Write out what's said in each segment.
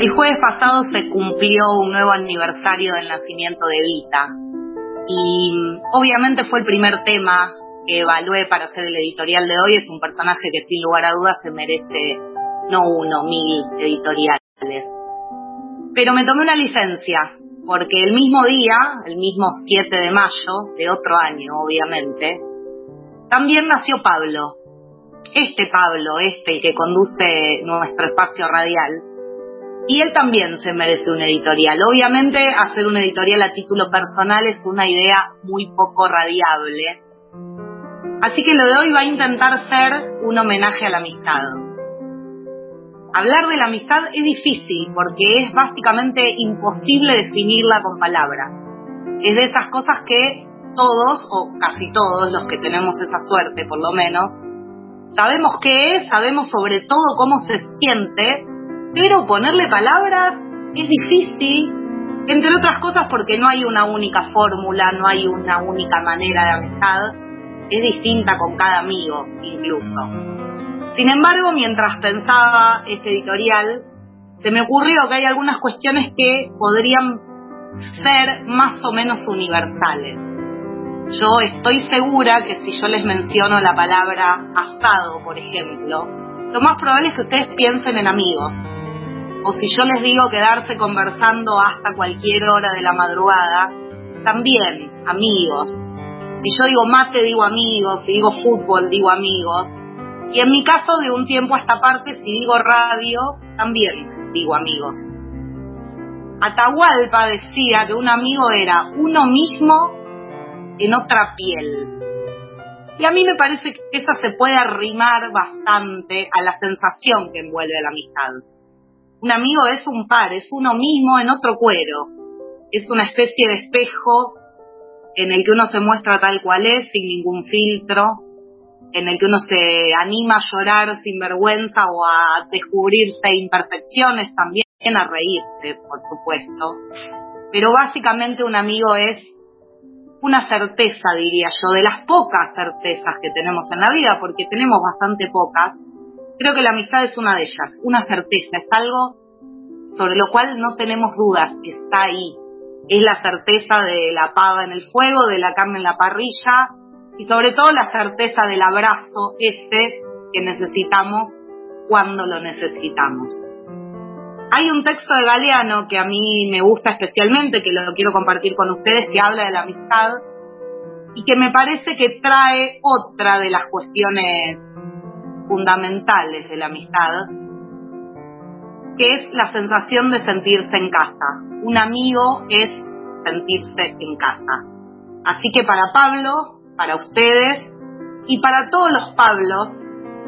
El jueves pasado se cumplió un nuevo aniversario del nacimiento de Vita y obviamente fue el primer tema que evalué para hacer el editorial de hoy. Es un personaje que sin lugar a dudas se merece no uno, mil editoriales. Pero me tomé una licencia porque el mismo día, el mismo 7 de mayo de otro año obviamente, también nació Pablo. Este Pablo, este que conduce nuestro espacio radial, y él también se merece un editorial. Obviamente hacer un editorial a título personal es una idea muy poco radiable. Así que lo de hoy va a intentar ser un homenaje a la amistad. Hablar de la amistad es difícil porque es básicamente imposible definirla con palabras. Es de esas cosas que todos, o casi todos los que tenemos esa suerte por lo menos, sabemos qué es, sabemos sobre todo cómo se siente, pero ponerle palabras es difícil, entre otras cosas porque no hay una única fórmula, no hay una única manera de amistad, es distinta con cada amigo incluso. Sin embargo, mientras pensaba este editorial, se me ocurrió que hay algunas cuestiones que podrían ser más o menos universales. Yo estoy segura que si yo les menciono la palabra asado, por ejemplo, lo más probable es que ustedes piensen en amigos, o si yo les digo quedarse conversando hasta cualquier hora de la madrugada, también amigos. Si yo digo mate, digo amigos, si digo fútbol, digo amigos. Y en mi caso, de un tiempo a esta parte, si digo radio, también digo amigos. Atahualpa decía que un amigo era uno mismo en otra piel. Y a mí me parece que esa se puede arrimar bastante a la sensación que envuelve la amistad. Un amigo es un par, es uno mismo en otro cuero. Es una especie de espejo en el que uno se muestra tal cual es, sin ningún filtro, en el que uno se anima a llorar sin vergüenza o a descubrirse imperfecciones también, a reírse, por supuesto. Pero básicamente un amigo es una certeza, diría yo, de las pocas certezas que tenemos en la vida, porque tenemos bastante pocas, Creo que la amistad es una de ellas, una certeza, es algo sobre lo cual no tenemos dudas, está ahí. Es la certeza de la pava en el fuego, de la carne en la parrilla y sobre todo la certeza del abrazo ese que necesitamos cuando lo necesitamos. Hay un texto de Galeano que a mí me gusta especialmente, que lo quiero compartir con ustedes, que habla de la amistad y que me parece que trae otra de las cuestiones fundamentales de la amistad, que es la sensación de sentirse en casa. Un amigo es sentirse en casa. Así que para Pablo, para ustedes y para todos los Pablos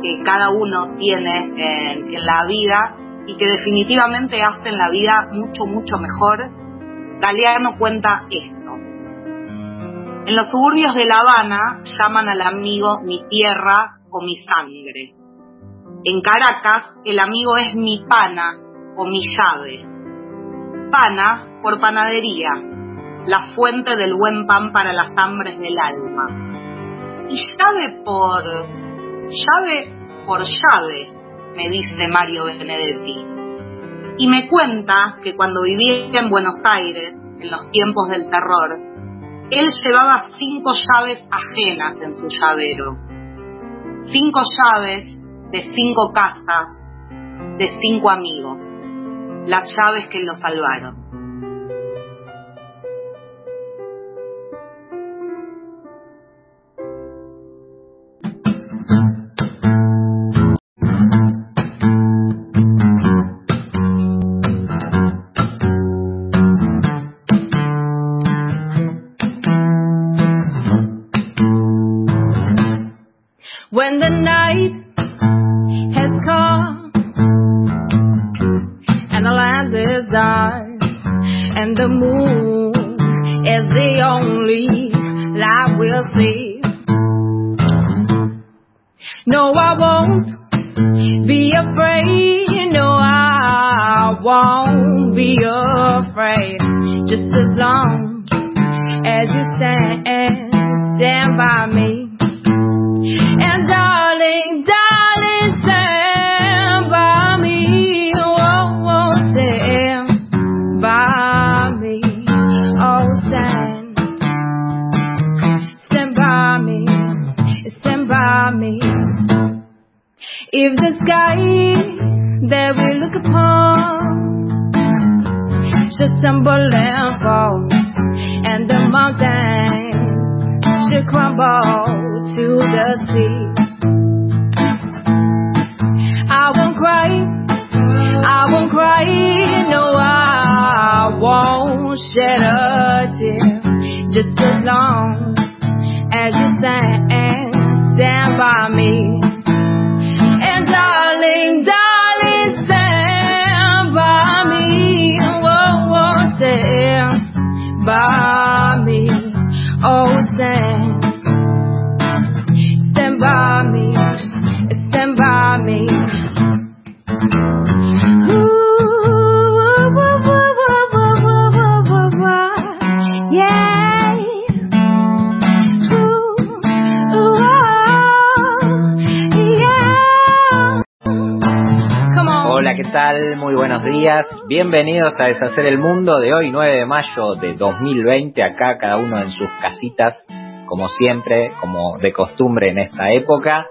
que cada uno tiene en, la vida y que definitivamente hacen la vida mucho, mucho mejor, Galeano cuenta esto. En los suburbios de La Habana llaman al amigo mi tierra o mi sangre. En Caracas el amigo es mi pana o mi llave. Pana por panadería, la fuente del buen pan para las hambres del alma. Y llave por... llave por llave, me dice Mario Benedetti. Y me cuenta que cuando vivía en Buenos Aires, en los tiempos del terror, él llevaba cinco llaves ajenas en su llavero cinco llaves de cinco casas de cinco amigos, las llaves que lo salvaron. And the mountains should crumble to the sea, I won't cry, I won't cry, no, I won't shed a tear, just as long as you stand, stand by me. And darling, darling, tal? Muy buenos días. Bienvenidos a Deshacer el Mundo de hoy, 9 de mayo de 2020. Acá cada uno en sus casitas, como siempre, como de costumbre en esta época.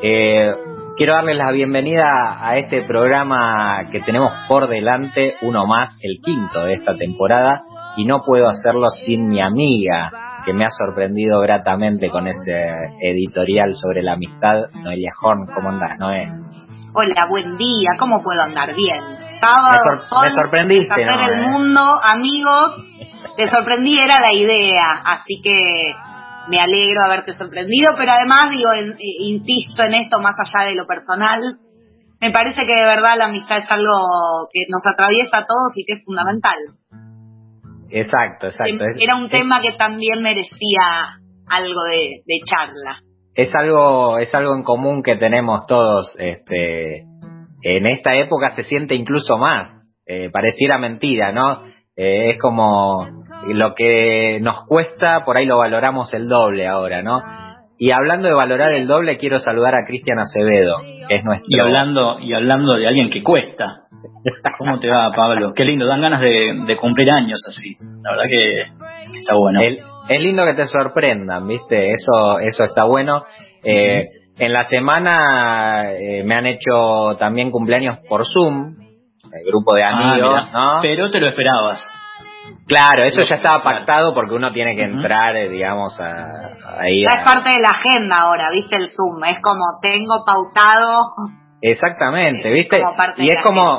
Eh, quiero darles la bienvenida a este programa que tenemos por delante, uno más, el quinto de esta temporada, y no puedo hacerlo sin mi amiga, que me ha sorprendido gratamente con este editorial sobre la amistad, Noelia Horn. ¿Cómo andás, Noé? Hola, buen día, ¿cómo puedo andar? Bien. Sábado, Me sor- sol, me sorprendiste, hacer ¿no? el Eh. mundo, amigos. Te sorprendí, era la idea, así que me alegro de haberte sorprendido, pero además, digo, en- eh, insisto en esto más allá de lo personal. Me parece que de verdad la amistad es algo que nos atraviesa a todos y que es fundamental. Exacto, exacto. Era un tema que también merecía algo de, de charla. Es algo es algo en común que tenemos todos este en esta época se siente incluso más eh, pareciera mentira no Eh, es como lo que nos cuesta por ahí lo valoramos el doble ahora no y hablando de valorar el doble quiero saludar a Cristian Acevedo que es nuestro Y hablando, y hablando de alguien que cuesta. ¿Cómo te va, Pablo? Qué lindo, dan ganas de, de cumplir años así. La verdad que, que está bueno. El- es lindo que te sorprendan, ¿viste? Eso, eso está bueno. Eh, En la semana eh, me han hecho también cumpleaños por Zoom, el grupo de Ah, amigos. Pero te lo esperabas. Claro, eso ya estaba pactado porque uno tiene que entrar, eh, digamos, a, ahí. Ya a- es parte de la agenda ahora, ¿viste? El Zoom. Es como tengo pautado. Exactamente, ¿viste? como parte y de es la como,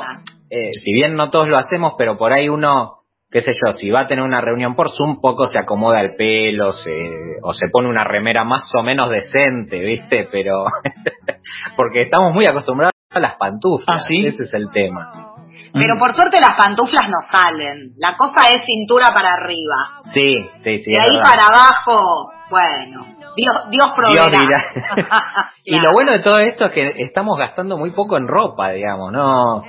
eh, si bien no todos lo hacemos, pero por ahí uno, qué sé yo, si va a tener una reunión por Zoom, poco se acomoda el pelo, se, o se pone una remera más o menos decente, ¿viste? Pero, porque estamos muy acostumbrados a las pantuflas, Ah, ¿sí? ese es el tema. Pero Mm. por suerte las pantuflas no salen. La cosa es cintura para arriba. Sí, sí, sí. de ahí verdad. para abajo, bueno, Dios, Dios proveerá. Dios dirá. Y Claro. lo bueno de todo esto es que estamos gastando muy poco en ropa, digamos, no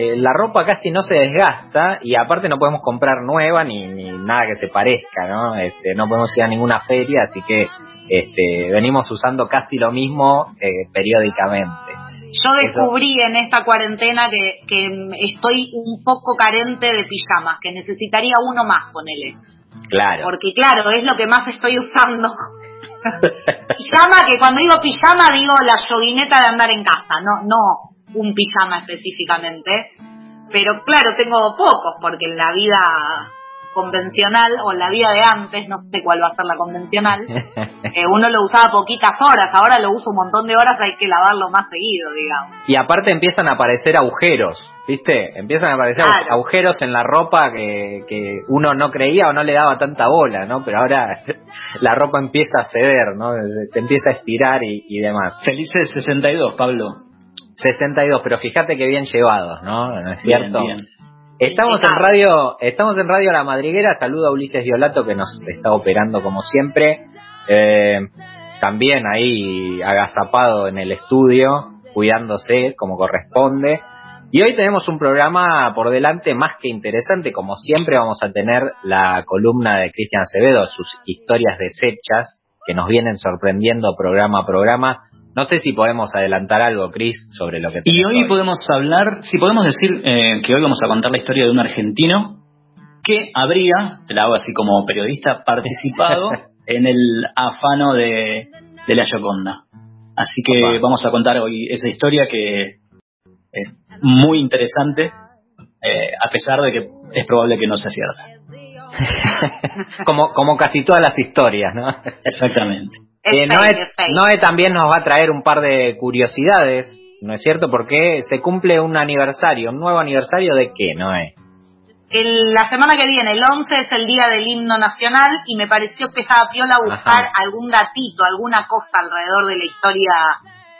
Eh, la ropa casi no se desgasta y aparte no podemos comprar nueva ni, ni nada que se parezca, ¿no? Este, no podemos ir a ninguna feria, así que este, venimos usando casi lo mismo eh, periódicamente. Yo descubrí en esta cuarentena que, que estoy un poco carente de pijamas, que necesitaría uno más, ponele. Claro. Porque claro, es lo que más estoy usando. pijama, que cuando digo pijama digo la yoguineta de andar en casa, no, no un pijama específicamente. Pero claro, tengo pocos, porque en la vida convencional o en la vida de antes, no sé cuál va a ser la convencional, eh, uno lo usaba poquitas horas, ahora lo uso un montón de horas, hay que lavarlo más seguido, digamos. Y aparte empiezan a aparecer agujeros, ¿viste? Empiezan a aparecer Claro. agujeros en la ropa que, que uno no creía o no le daba tanta bola, ¿no? Pero ahora la ropa empieza a ceder, ¿no? Se empieza a estirar y, y demás. Felices 62, Pablo. 62, pero fíjate que bien llevados, ¿no? ¿No es Bien, cierto? bien. Estamos en radio, estamos en Radio La Madriguera, saludo a Ulises Violato que nos está operando como siempre. Eh, también ahí agazapado en el estudio, cuidándose como corresponde. Y hoy tenemos un programa por delante más que interesante, como siempre vamos a tener la columna de Cristian Acevedo, sus historias deshechas, que nos vienen sorprendiendo programa a programa. No sé si podemos adelantar algo, Cris, sobre lo que Y hoy podemos hablar, si podemos decir eh, que hoy vamos a contar la historia de un argentino que habría, te la hago así como periodista, participado en el afano de, de la Gioconda. Así que vamos a contar hoy esa historia que es muy interesante, eh, a pesar de que es probable que no sea cierta. como, como casi todas las historias, ¿no? Exactamente. Eh, Noé, también nos va a traer un par de curiosidades, ¿no es cierto? Porque se cumple un aniversario, un nuevo aniversario de qué, Noé? El, la semana que viene, el 11, es el día del himno nacional y me pareció que estaba piola buscar algún datito, alguna cosa alrededor de la historia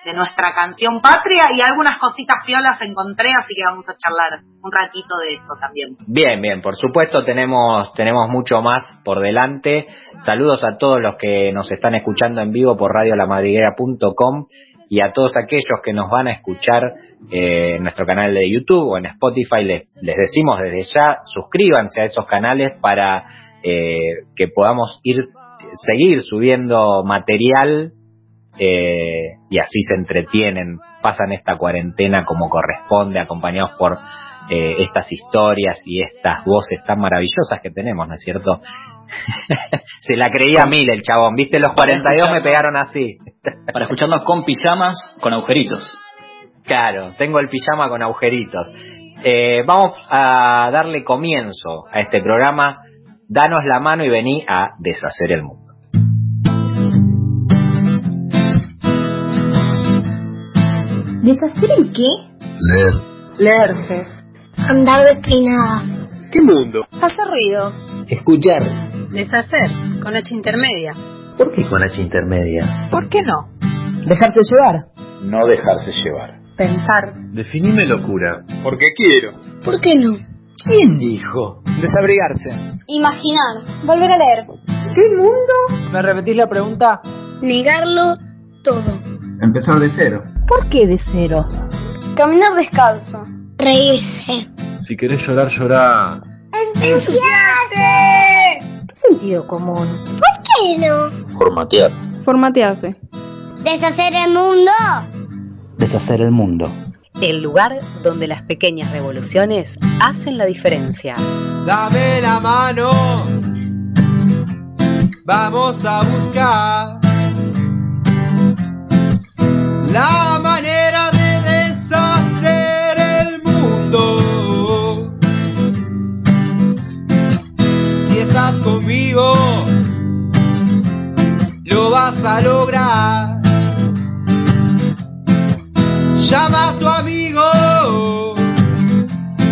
de nuestra canción patria y algunas cositas piolas encontré, así que vamos a charlar un ratito de eso también. Bien, bien, por supuesto tenemos, tenemos mucho más por delante. Saludos a todos los que nos están escuchando en vivo por radiolamadriguera.com y a todos aquellos que nos van a escuchar eh, en nuestro canal de YouTube o en Spotify, les, les decimos desde ya, suscríbanse a esos canales para eh, que podamos ir seguir subiendo material eh, y así se entretienen, pasan esta cuarentena como corresponde, acompañados por eh, estas historias y estas voces tan maravillosas que tenemos, ¿no es cierto? se la creía mil el chabón, viste, los 42 me pegaron así. para escucharnos con pijamas con agujeritos. Claro, tengo el pijama con agujeritos. Eh, vamos a darle comienzo a este programa. Danos la mano y vení a deshacer el mundo. ¿Deshacer el qué? Leer. Leer, Andar despeinada. ¿Qué mundo? Hacer ruido. Escuchar. Deshacer, con H intermedia. ¿Por qué con H intermedia? ¿Por qué no? Dejarse llevar. No dejarse llevar. Pensar. Definime locura. Porque quiero. ¿Por qué no? ¿Quién dijo? Desabrigarse. Imaginar. Volver a leer. ¿Qué mundo? ¿Me repetís la pregunta? Negarlo todo. Empezar de cero. ¿Por qué de cero? Caminar descalzo. Reírse. Si querés llorar, llorá. ¡Ensuciarse! ¿Qué sentido común? ¿Por qué no? Formatear. Formatearse. Deshacer el mundo. Deshacer el mundo. El lugar donde las pequeñas revoluciones hacen la diferencia. Dame la mano. Vamos a buscar la manera de deshacer el mundo. Si estás conmigo, lo vas a lograr. Llama a tu amigo,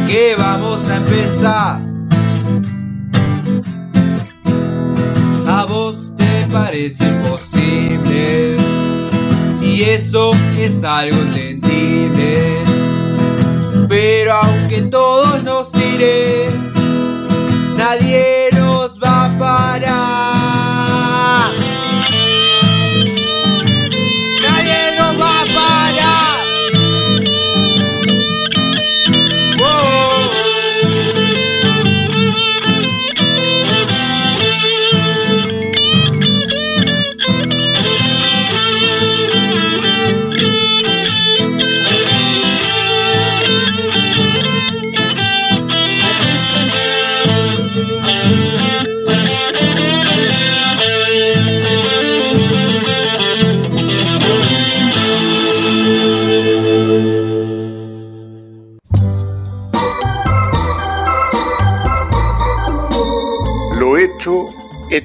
que vamos a empezar. A vos te parece imposible y eso es algo entendible. Pero aunque todos nos tiren, nadie nos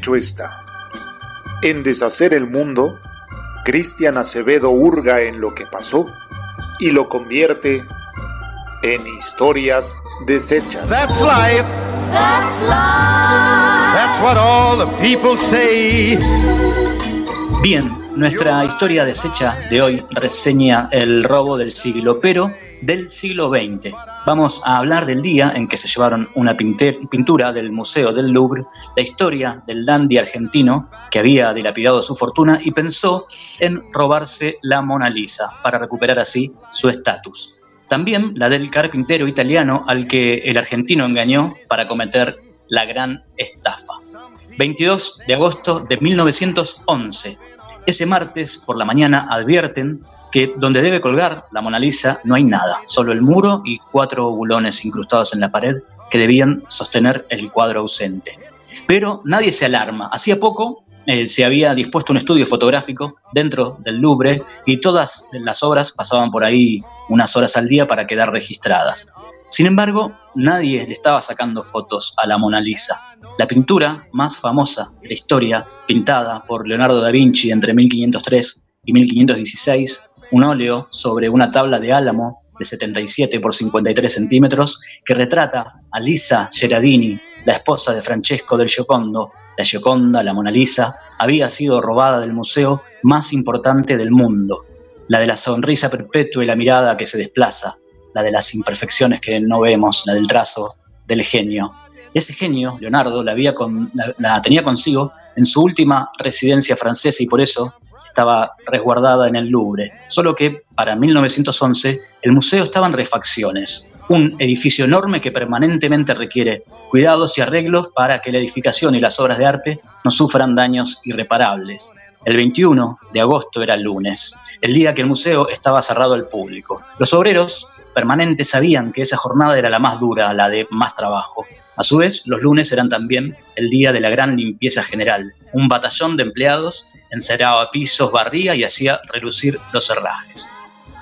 hecho está. En deshacer el mundo, Cristian Acevedo hurga en lo que pasó y lo convierte en historias deshechas. That's life. That's life. That's what all the people say. Bien, nuestra historia deshecha de hoy reseña el robo del siglo, pero del siglo XX. Vamos a hablar del día en que se llevaron una pintura del Museo del Louvre, la historia del dandy argentino que había dilapidado su fortuna y pensó en robarse la Mona Lisa para recuperar así su estatus. También la del carpintero italiano al que el argentino engañó para cometer la gran estafa. 22 de agosto de 1911. Ese martes por la mañana advierten que donde debe colgar la Mona Lisa no hay nada, solo el muro y cuatro bulones incrustados en la pared que debían sostener el cuadro ausente. Pero nadie se alarma. Hacía poco eh, se había dispuesto un estudio fotográfico dentro del Louvre y todas las obras pasaban por ahí unas horas al día para quedar registradas. Sin embargo, nadie le estaba sacando fotos a la Mona Lisa. La pintura más famosa de la historia, pintada por Leonardo da Vinci entre 1503 y 1516, un óleo sobre una tabla de álamo de 77 por 53 centímetros que retrata a Lisa Gerardini, la esposa de Francesco del Giocondo. La Gioconda, la Mona Lisa, había sido robada del museo más importante del mundo, la de la sonrisa perpetua y la mirada que se desplaza, la de las imperfecciones que no vemos, la del trazo del genio. Ese genio, Leonardo, la, había con, la, tenía consigo en su última residencia francesa y por eso estaba resguardada en el Louvre, solo que para 1911 el museo estaba en refacciones, un edificio enorme que permanentemente requiere cuidados y arreglos para que la edificación y las obras de arte no sufran daños irreparables. El 21 de agosto era lunes, el día que el museo estaba cerrado al público. Los obreros permanentes sabían que esa jornada era la más dura, la de más trabajo. A su vez, los lunes eran también el día de la gran limpieza general. Un batallón de empleados encerraba pisos, barría y hacía relucir los herrajes.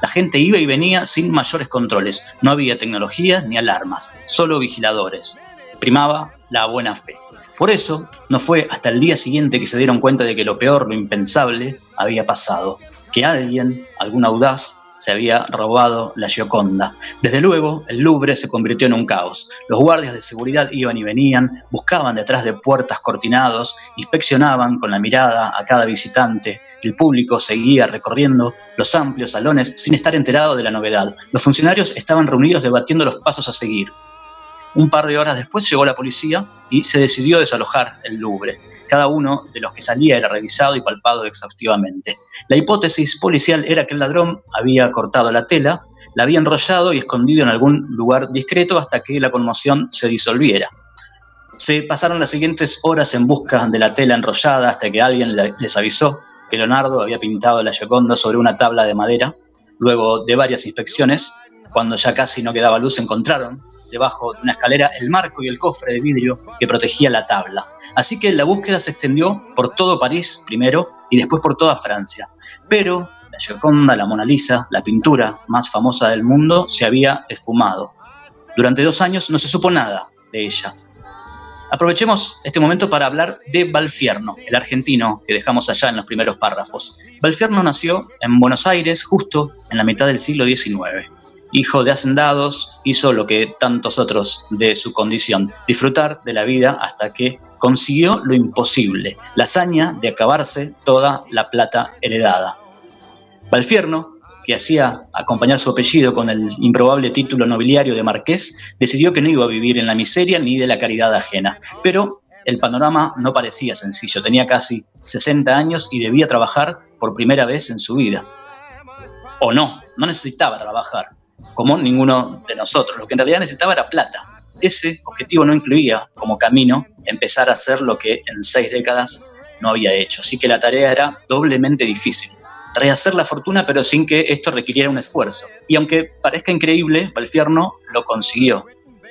La gente iba y venía sin mayores controles. No había tecnología ni alarmas, solo vigiladores. Primaba la buena fe. Por eso, no fue hasta el día siguiente que se dieron cuenta de que lo peor, lo impensable, había pasado. Que alguien, algún audaz, se había robado la Gioconda. Desde luego, el Louvre se convirtió en un caos. Los guardias de seguridad iban y venían, buscaban detrás de puertas cortinados, inspeccionaban con la mirada a cada visitante. El público seguía recorriendo los amplios salones sin estar enterado de la novedad. Los funcionarios estaban reunidos debatiendo los pasos a seguir. Un par de horas después llegó la policía y se decidió desalojar el Louvre. Cada uno de los que salía era revisado y palpado exhaustivamente. La hipótesis policial era que el ladrón había cortado la tela, la había enrollado y escondido en algún lugar discreto hasta que la conmoción se disolviera. Se pasaron las siguientes horas en busca de la tela enrollada hasta que alguien les avisó que Leonardo había pintado la Gioconda sobre una tabla de madera. Luego de varias inspecciones, cuando ya casi no quedaba luz, encontraron debajo de una escalera el marco y el cofre de vidrio que protegía la tabla. Así que la búsqueda se extendió por todo París primero y después por toda Francia. Pero la Gioconda, la Mona Lisa, la pintura más famosa del mundo, se había esfumado. Durante dos años no se supo nada de ella. Aprovechemos este momento para hablar de Balfierno, el argentino que dejamos allá en los primeros párrafos. Balfierno nació en Buenos Aires justo en la mitad del siglo XIX hijo de hacendados, hizo lo que tantos otros de su condición, disfrutar de la vida hasta que consiguió lo imposible, la hazaña de acabarse toda la plata heredada. Valfierno, que hacía acompañar su apellido con el improbable título nobiliario de marqués, decidió que no iba a vivir en la miseria ni de la caridad ajena. Pero el panorama no parecía sencillo, tenía casi 60 años y debía trabajar por primera vez en su vida. O no, no necesitaba trabajar como ninguno de nosotros. Lo que en realidad necesitaba era plata. Ese objetivo no incluía como camino empezar a hacer lo que en seis décadas no había hecho. Así que la tarea era doblemente difícil. Rehacer la fortuna, pero sin que esto requiriera un esfuerzo. Y aunque parezca increíble, Palfierno lo consiguió.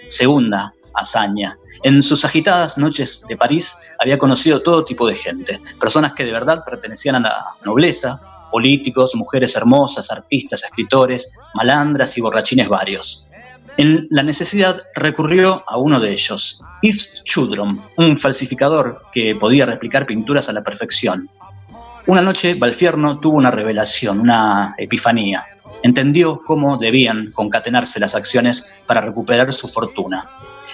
Segunda hazaña. En sus agitadas noches de París había conocido todo tipo de gente, personas que de verdad pertenecían a la nobleza, políticos, mujeres hermosas, artistas, escritores, malandras y borrachines varios. En la necesidad recurrió a uno de ellos, Yves Chudrom, un falsificador que podía replicar pinturas a la perfección. Una noche Balfierno tuvo una revelación, una epifanía. Entendió cómo debían concatenarse las acciones para recuperar su fortuna.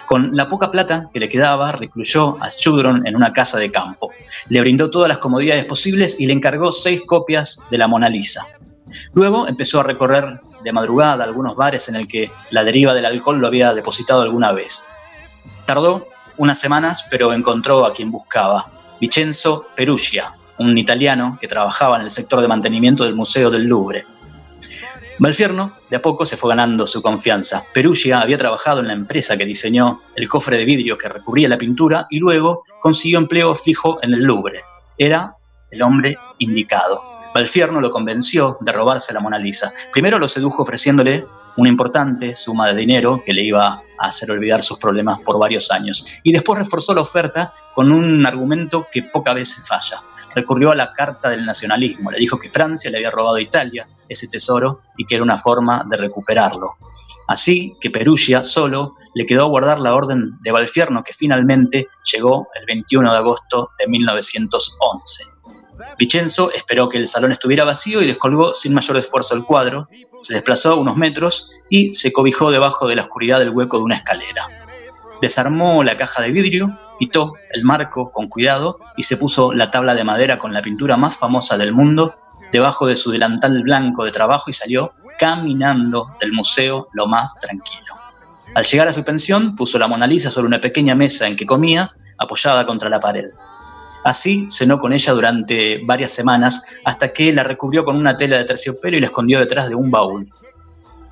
Con la poca plata que le quedaba, recluyó a Schudron en una casa de campo. Le brindó todas las comodidades posibles y le encargó seis copias de la Mona Lisa. Luego empezó a recorrer de madrugada algunos bares en el que la deriva del alcohol lo había depositado alguna vez. Tardó unas semanas, pero encontró a quien buscaba, Vincenzo Perugia, un italiano que trabajaba en el sector de mantenimiento del Museo del Louvre. Malfierno de a poco se fue ganando su confianza. Perugia había trabajado en la empresa que diseñó el cofre de vidrio que recubría la pintura y luego consiguió empleo fijo en el Louvre. Era el hombre indicado. Valfierno lo convenció de robarse la Mona Lisa. Primero lo sedujo ofreciéndole una importante suma de dinero que le iba a hacer olvidar sus problemas por varios años. Y después reforzó la oferta con un argumento que pocas veces falla. Recurrió a la Carta del Nacionalismo, le dijo que Francia le había robado a Italia ese tesoro y que era una forma de recuperarlo. Así que Perugia solo le quedó guardar la orden de Valfierno que finalmente llegó el 21 de agosto de 1911. Vicenzo esperó que el salón estuviera vacío y descolgó sin mayor esfuerzo el cuadro, se desplazó unos metros y se cobijó debajo de la oscuridad del hueco de una escalera. Desarmó la caja de vidrio, quitó el marco con cuidado y se puso la tabla de madera con la pintura más famosa del mundo debajo de su delantal blanco de trabajo y salió caminando del museo lo más tranquilo. Al llegar a su pensión, puso la Mona Lisa sobre una pequeña mesa en que comía, apoyada contra la pared. Así cenó con ella durante varias semanas hasta que la recubrió con una tela de terciopelo y la escondió detrás de un baúl.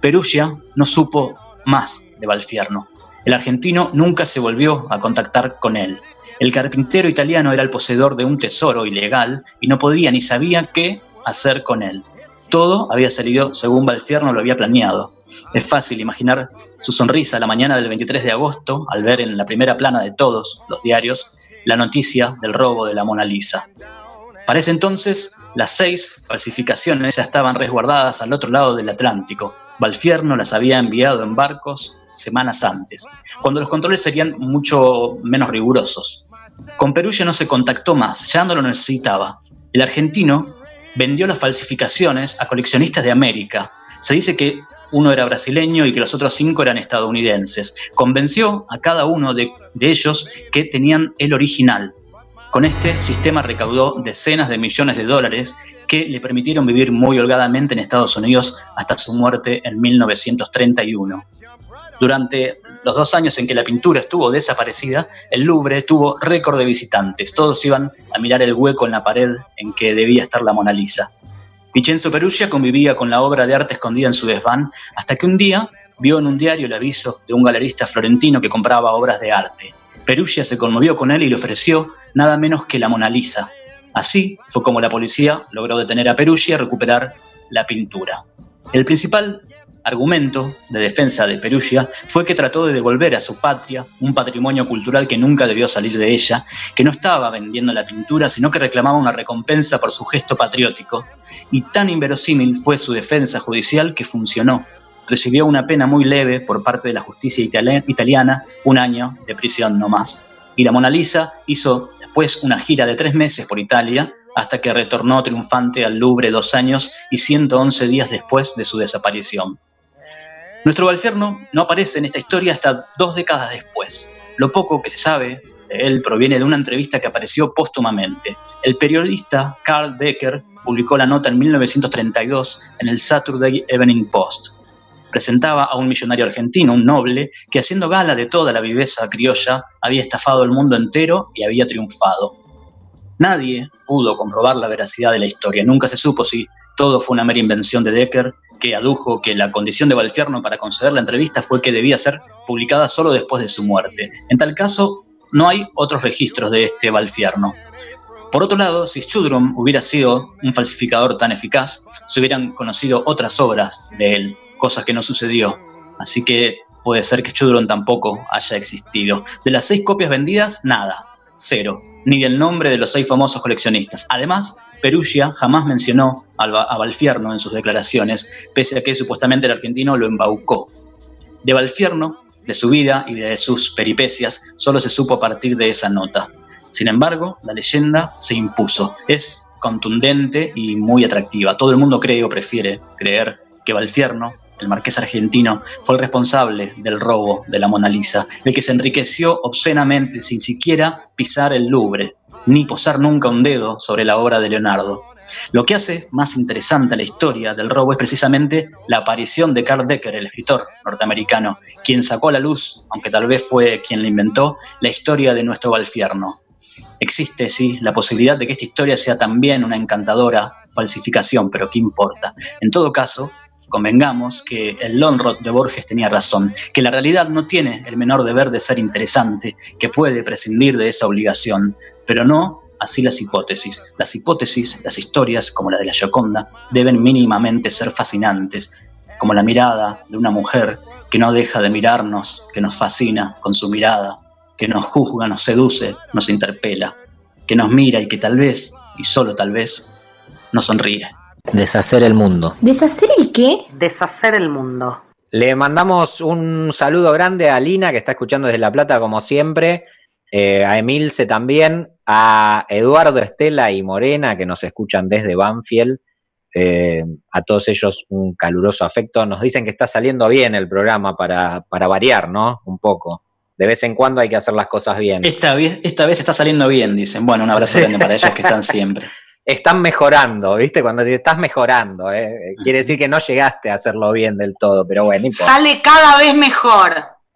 Perugia no supo más de Valfierno. El argentino nunca se volvió a contactar con él. El carpintero italiano era el poseedor de un tesoro ilegal y no podía ni sabía qué hacer con él. Todo había salido según Valfierno lo había planeado. Es fácil imaginar su sonrisa la mañana del 23 de agosto al ver en la primera plana de todos los diarios la noticia del robo de la Mona Lisa. Para ese entonces, las seis falsificaciones ya estaban resguardadas al otro lado del Atlántico. Valfierno las había enviado en barcos semanas antes, cuando los controles serían mucho menos rigurosos. Con Perugia no se contactó más, ya no lo necesitaba. El argentino vendió las falsificaciones a coleccionistas de América. Se dice que uno era brasileño y que los otros cinco eran estadounidenses. Convenció a cada uno de, ellos que tenían el original. Con este sistema recaudó decenas de millones de dólares que le permitieron vivir muy holgadamente en Estados Unidos hasta su muerte en 1931. Durante los dos años en que la pintura estuvo desaparecida, el Louvre tuvo récord de visitantes. Todos iban a mirar el hueco en la pared en que debía estar la Mona Lisa. Vincenzo Perugia convivía con la obra de arte escondida en su desván hasta que un día vio en un diario el aviso de un galerista florentino que compraba obras de arte. Perugia se conmovió con él y le ofreció nada menos que la Mona Lisa. Así fue como la policía logró detener a Perugia y recuperar la pintura. El principal argumento de defensa de Perugia fue que trató de devolver a su patria un patrimonio cultural que nunca debió salir de ella, que no estaba vendiendo la pintura, sino que reclamaba una recompensa por su gesto patriótico. Y tan inverosímil fue su defensa judicial que funcionó. Recibió una pena muy leve por parte de la justicia italiana, un año de prisión no más. Y la Mona Lisa hizo después una gira de tres meses por Italia, hasta que retornó triunfante al Louvre dos años y 111 días después de su desaparición. Nuestro Valferno no aparece en esta historia hasta dos décadas después. Lo poco que se sabe de él proviene de una entrevista que apareció póstumamente. El periodista Carl Decker publicó la nota en 1932 en el Saturday Evening Post. Presentaba a un millonario argentino, un noble, que haciendo gala de toda la viveza criolla, había estafado el mundo entero y había triunfado. Nadie pudo comprobar la veracidad de la historia. Nunca se supo si todo fue una mera invención de Decker, que adujo que la condición de Valfierno para conceder la entrevista fue que debía ser publicada solo después de su muerte. En tal caso, no hay otros registros de este Valfierno. Por otro lado, si Schudrum hubiera sido un falsificador tan eficaz, se hubieran conocido otras obras de él, cosa que no sucedió. Así que puede ser que Schudrum tampoco haya existido. De las seis copias vendidas, nada, cero, ni del nombre de los seis famosos coleccionistas. Además, Perugia jamás mencionó a Valfierno en sus declaraciones, pese a que supuestamente el argentino lo embaucó. De Valfierno, de su vida y de sus peripecias, solo se supo a partir de esa nota. Sin embargo, la leyenda se impuso. Es contundente y muy atractiva. Todo el mundo cree o prefiere creer que Valfierno, el marqués argentino, fue el responsable del robo de la Mona Lisa, el que se enriqueció obscenamente sin siquiera pisar el Louvre, ni posar nunca un dedo sobre la obra de Leonardo. Lo que hace más interesante la historia del robo es precisamente la aparición de Carl Decker, el escritor norteamericano, quien sacó a la luz, aunque tal vez fue quien la inventó, la historia de nuestro Valfierno. Existe, sí, la posibilidad de que esta historia sea también una encantadora falsificación, pero ¿qué importa? En todo caso, convengamos que el Lonrod de Borges tenía razón, que la realidad no tiene el menor deber de ser interesante, que puede prescindir de esa obligación, pero no así las hipótesis. Las hipótesis, las historias, como la de la Gioconda, deben mínimamente ser fascinantes, como la mirada de una mujer que no deja de mirarnos, que nos fascina con su mirada, que nos juzga, nos seduce, nos interpela, que nos mira y que tal vez, y solo tal vez, nos sonríe. Deshacer el mundo. ¿Deshacer el qué? Deshacer el mundo. Le mandamos un saludo grande a Lina, que está escuchando desde La Plata, como siempre, eh, a Emilce también, a Eduardo, Estela y Morena, que nos escuchan desde Banfield. Eh, a todos ellos un caluroso afecto. Nos dicen que está saliendo bien el programa para, para variar, ¿no? Un poco. De vez en cuando hay que hacer las cosas bien. Esta vez, esta vez está saliendo bien, dicen. Bueno, un abrazo grande para ellos que están siempre. Están mejorando, ¿viste? Cuando te estás mejorando, ¿eh? quiere decir que no llegaste a hacerlo bien del todo, pero bueno, importa. Sale cada vez mejor.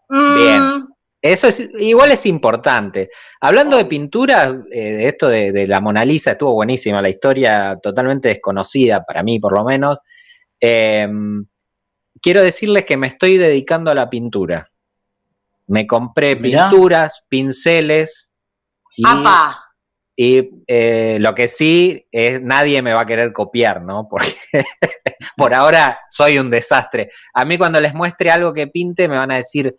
Mm, Bien. Eso es, igual es importante. Hablando de pintura, eh, de esto de, de la Mona Lisa, estuvo buenísima, la historia totalmente desconocida, para mí por lo menos. Eh, quiero decirles que me estoy dedicando a la pintura. Me compré Mirá. pinturas, pinceles. Y, ¡Apa! Y, eh, lo que sí es nadie me va a querer copiar, ¿no? Porque por ahora soy un desastre. A mí cuando les muestre algo que pinte me van a decir,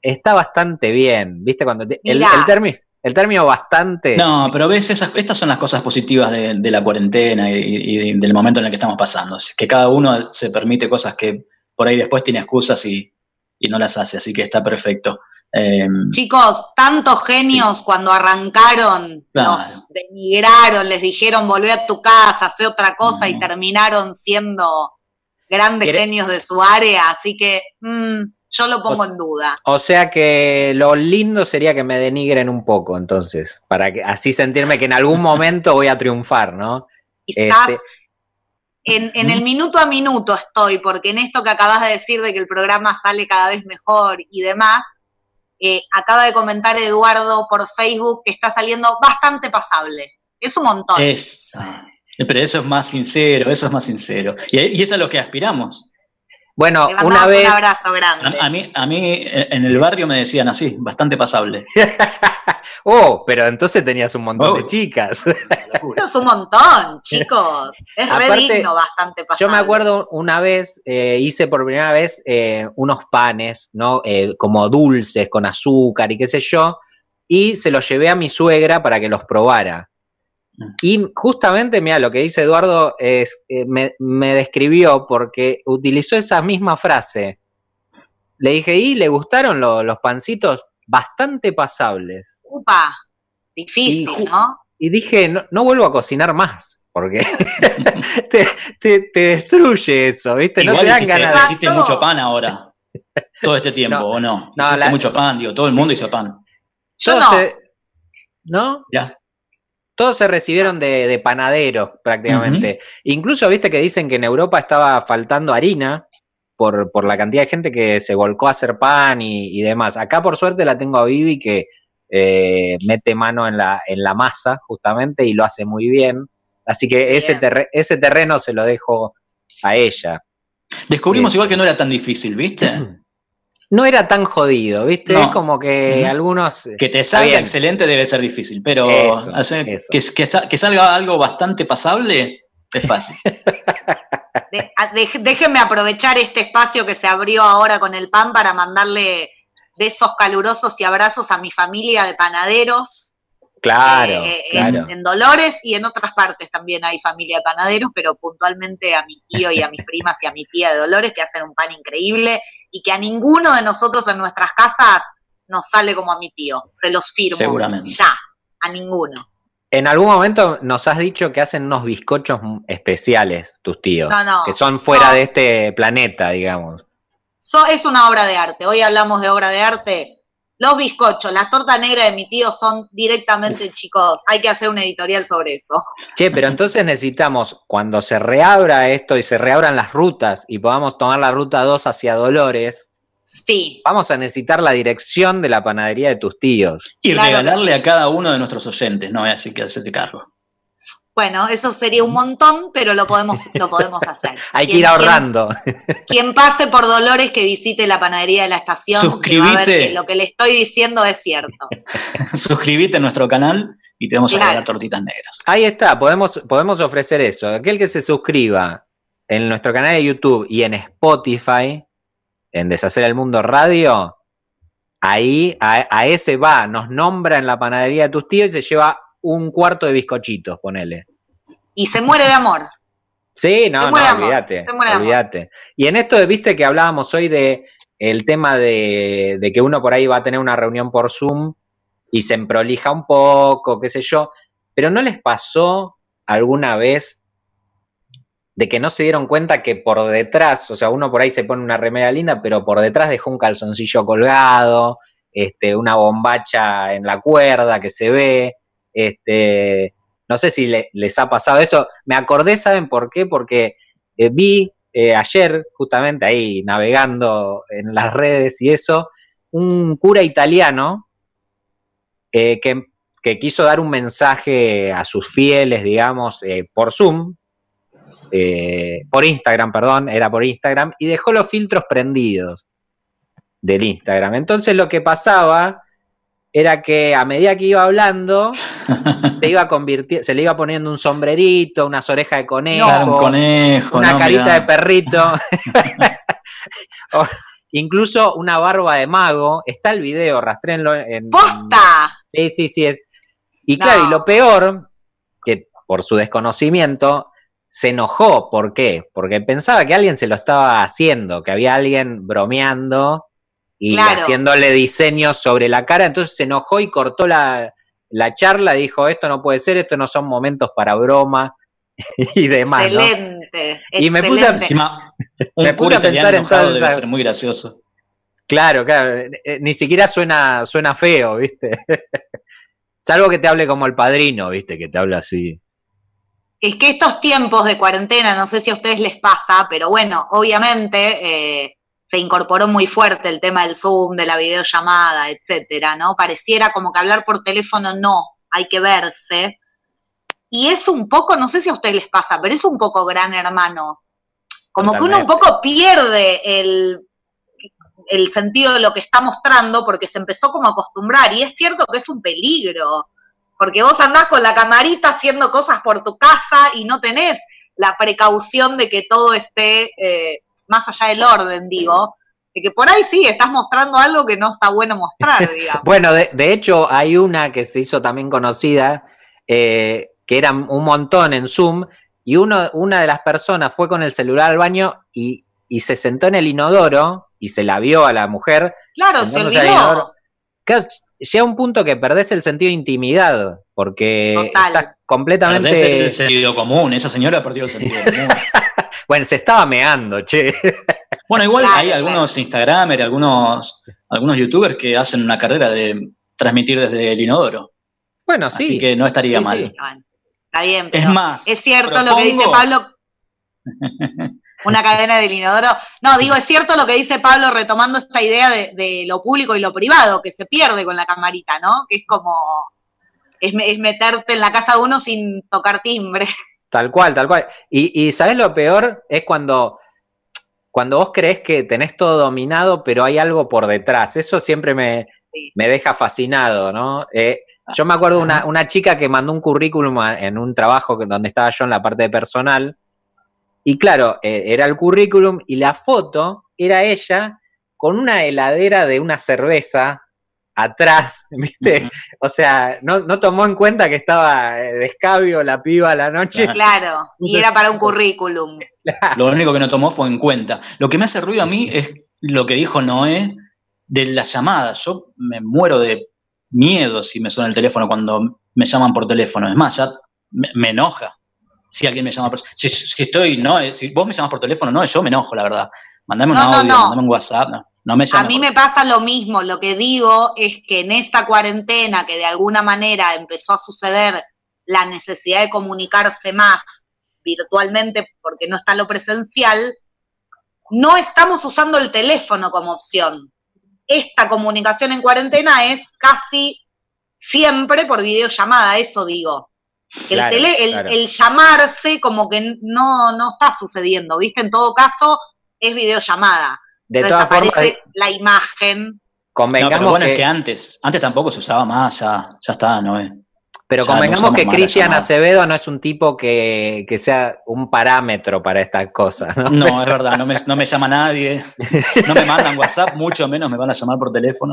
está bastante bien, ¿viste? Cuando te- el, término, el término bastante... No, pero ves, esas, estas son las cosas positivas de, de la cuarentena y, y del momento en el que estamos pasando. Es Que cada uno se permite cosas que por ahí después tiene excusas y, y no las hace, así que está perfecto. Eh, Chicos, tantos genios cuando arrancaron Claro. nos denigraron, les dijeron volvé a tu casa, hace otra cosa y Mm. terminaron siendo grandes ¿Quiere- genios de su área, así que mm, yo lo pongo O- en duda. O sea que lo lindo sería que me denigren un poco, entonces, para que así sentirme que en algún momento voy a triunfar, ¿no? Quizás Este, en, en el minuto a minuto estoy, porque en esto que acabas de decir de que el programa sale cada vez mejor y demás, eh, acaba de comentar Eduardo por Facebook que está saliendo bastante pasable. Es un montón. es, pero eso es más sincero, eso es más sincero. Y, y eso es a lo que aspiramos. Bueno, una vez... un abrazo grande. A, a mí, a mí eh, en el barrio me decían así, bastante pasable. oh, pero entonces tenías un montón Oh. de chicas. Eso es un montón, chicos. Es re Aparte, digno bastante pasable. Yo me acuerdo una vez, eh, hice por primera vez eh, unos panes, ¿no? Eh, como dulces, con azúcar y qué sé yo, y se los llevé a mi suegra para que los probara. Y justamente, mira, lo que dice Eduardo es, eh, me, me describió porque utilizó esa misma frase. Le dije, ¿y le gustaron lo- los pancitos? Bastante pasables. Upa, difícil, Y ¿no? Y dije, no, no vuelvo a cocinar más, porque te, te- te destruye eso, ¿viste? no Igual te dan hiciste, ganas de... hiciste mucho pan ahora. Todo este tiempo, No, ¿o no? no, hiciste la- mucho pan, digo, todo el mundo hizo pan. Yo no. se- ¿No? Ya. Todos se recibieron de, de panaderos prácticamente. Incluso viste que dicen que en Europa estaba faltando harina por, por la cantidad de gente que se volcó a hacer pan y, y demás. Acá por suerte la tengo a Vivi que eh, mete mano en la, en la masa justamente y lo hace muy bien. Así que ese, terre- ese terreno se lo dejo a ella. Descubrimos igual que no era tan difícil, ¿viste? No era tan jodido, ¿viste? No. Es como que algunos... Que te salga bien. excelente debe ser difícil, pero Eso, hacer eso. Que, que sa- que salga algo bastante pasable es fácil. De- déjenme aprovechar este espacio que se abrió ahora con el pan para mandarle besos calurosos y abrazos a mi familia de panaderos. Claro, eh, en- claro. En, Dolores y en otras partes también hay familia de panaderos, pero puntualmente a mi tío y a mis primas y a mi tía de Dolores que hacen un pan increíble y que a ninguno de nosotros en nuestras casas nos sale como a mi tío. Se los firmo. Seguramente. Ya, a ninguno. En algún momento nos has dicho que hacen unos bizcochos especiales, tus tíos. No, no, Que son fuera no. de este planeta, digamos. So- es una obra de arte. Hoy hablamos de obra de arte. Los bizcochos, las tortas negras de mi tío son directamente, chicos, hay que hacer un editorial sobre eso. Che, pero entonces necesitamos, cuando se reabra esto y se reabran las rutas y podamos tomar la ruta 2 hacia Dolores, Sí, vamos a necesitar la dirección de la panadería de tus tíos. Y Claro regalarle a cada uno de nuestros oyentes, no así que hacerte cargo. Bueno, eso sería un montón, pero lo podemos, lo podemos hacer. Hay que ir ahorrando. Quien, quien pase por Dolores que visite la panadería de la estación, que va a ver Suscribite. que lo que le estoy diciendo es cierto. Suscríbete a nuestro canal y te vamos a Claro. regalar tortitas negras. Ahí está, podemos, podemos ofrecer eso. Aquel que se suscriba en nuestro canal de YouTube y en Spotify, en Deshacer el Mundo Radio, ahí a, a ese va, nos nombra en la panadería de tus tíos y se lleva un cuarto de bizcochitos, ponele. Y se muere de amor. Sí, no, no, olvídate, olvídate. Y en esto, viste que hablábamos hoy de el tema de, de que uno por ahí va a tener una reunión por Zoom y se emprolija un poco, qué sé yo, pero ¿no les pasó alguna vez de que no se dieron cuenta que por detrás, o sea, uno por ahí se pone una remera linda, pero por detrás dejó un calzoncillo colgado, este, una bombacha en la cuerda que se ve, este, no sé si le- les ha pasado eso. Me acordé, ¿saben por qué? Porque eh, vi eh, ayer, justamente ahí navegando en las redes y eso, un cura italiano eh, que, que quiso dar un mensaje a sus fieles, digamos, por Zoom, por Instagram, perdón, era por Instagram, y dejó los filtros prendidos del Instagram. Entonces lo que pasaba era que a medida que iba hablando, se iba convirtiendo, se le iba poniendo un sombrerito, unas orejas de conejo, Claro, un conejo, una no, carita mirá. de perrito, o incluso una barba de mago. Está el video, rastrenlo en. ¡Posta! Sí, sí, sí es. Y claro, y lo peor, que por su desconocimiento, se enojó. ¿Por qué? Porque pensaba que alguien se lo estaba haciendo, que había alguien bromeando y Claro. haciéndole diseños sobre la cara. Entonces se enojó y cortó la, la charla. Dijo: Esto no puede ser, esto no son momentos para broma y demás. ¿no? Excelente. Y me puse a- excelente. Encima, Me puse a pensar en todas debe ser muy gracioso. Claro, claro. eh, eh, Ni siquiera suena, suena feo, ¿viste? Salvo que te hable como el padrino, ¿viste? Que te habla así. Es que estos tiempos de cuarentena, no sé si a ustedes les pasa, pero bueno, obviamente eh, se incorporó muy fuerte el tema del Zoom, de la videollamada, etcétera, ¿no? Pareciera como que hablar por teléfono no, hay que verse. Y es un poco, no sé si a ustedes les pasa, pero es un poco gran hermano. Como que uno un poco pierde el, el sentido de lo que está mostrando porque se empezó como a acostumbrar. Y es cierto que es un peligro, porque vos andás con la camarita haciendo cosas por tu casa y no tenés la precaución de que todo esté eh, más allá del orden, digo. De que por ahí sí, estás mostrando algo que no está bueno mostrar, digamos. Bueno, de, de hecho, hay una que se hizo también conocida, eh, que eran un montón en Zoom, y uno, una de las personas fue con el celular al baño y, y se sentó en el inodoro y se la vio a la mujer. Claro, se olvidó. inodoro. Claro, llega un punto que perdés el sentido de intimidad, porque Total. estás Perdés completamente... el sentido común. Esa señora perdió el sentido común. Bueno, se estaba meando, che. Bueno, igual hay algunos Instagramers, algunos, algunos youtubers que hacen una carrera de transmitir desde el inodoro. Bueno, sí. Así que no estaría Sí, mal. sí. Bueno, está bien, Es pero más, es cierto lo que dice Pablo. Una cadena del inodoro. No, digo, es cierto lo que dice Pablo retomando esta idea de, de lo público y lo privado, que se pierde con la camarita, ¿no? Que es como, es, es meterte en la casa de uno sin tocar timbre. Tal cual, tal cual. Y, y ¿sabes lo peor? Es cuando, cuando vos crees que tenés todo dominado, pero hay algo por detrás. Eso siempre me, Sí. me deja fascinado, ¿no? Eh, yo me acuerdo de una, una chica que mandó un currículum en un trabajo donde estaba yo en la parte de personal. Y claro, eh, era el currículum y la foto era ella con una heladera de una cerveza atrás, ¿viste? O sea, no, no tomó en cuenta que estaba eh, de escabio la piba a la noche. Claro, y era para un currículum. Lo único que no tomó fue en cuenta. Lo que me hace ruido a mí es lo que dijo Noé de las llamadas. Yo me muero de miedo si me suena el teléfono cuando me llaman por teléfono. Es más, ya me, me enoja si alguien me llama por si, si estoy, no, si vos me llamas por teléfono, no, yo me enojo, la verdad. Mandame un No, no, audio, no. mandame un WhatsApp, no, no me A mí me pasa lo mismo, lo que digo es que en esta cuarentena que de alguna manera empezó a suceder la necesidad de comunicarse más virtualmente porque no está lo presencial, no estamos usando el teléfono como opción. Esta comunicación en cuarentena es casi siempre por videollamada, eso digo. Claro, el, tele- el- claro. el llamarse como que no, no está sucediendo, ¿viste? En todo caso, es videollamada. De todas formas, la imagen. No, convengamos pero bueno, que, es que antes, antes tampoco se usaba más, ya, ya está, Noé. Pero Ya no convengamos que Cristian. Acevedo no es un tipo que, que sea un parámetro para estas cosas, ¿no? No, es verdad, no me, no me llama nadie, no me mandan WhatsApp, mucho menos me van a llamar por teléfono.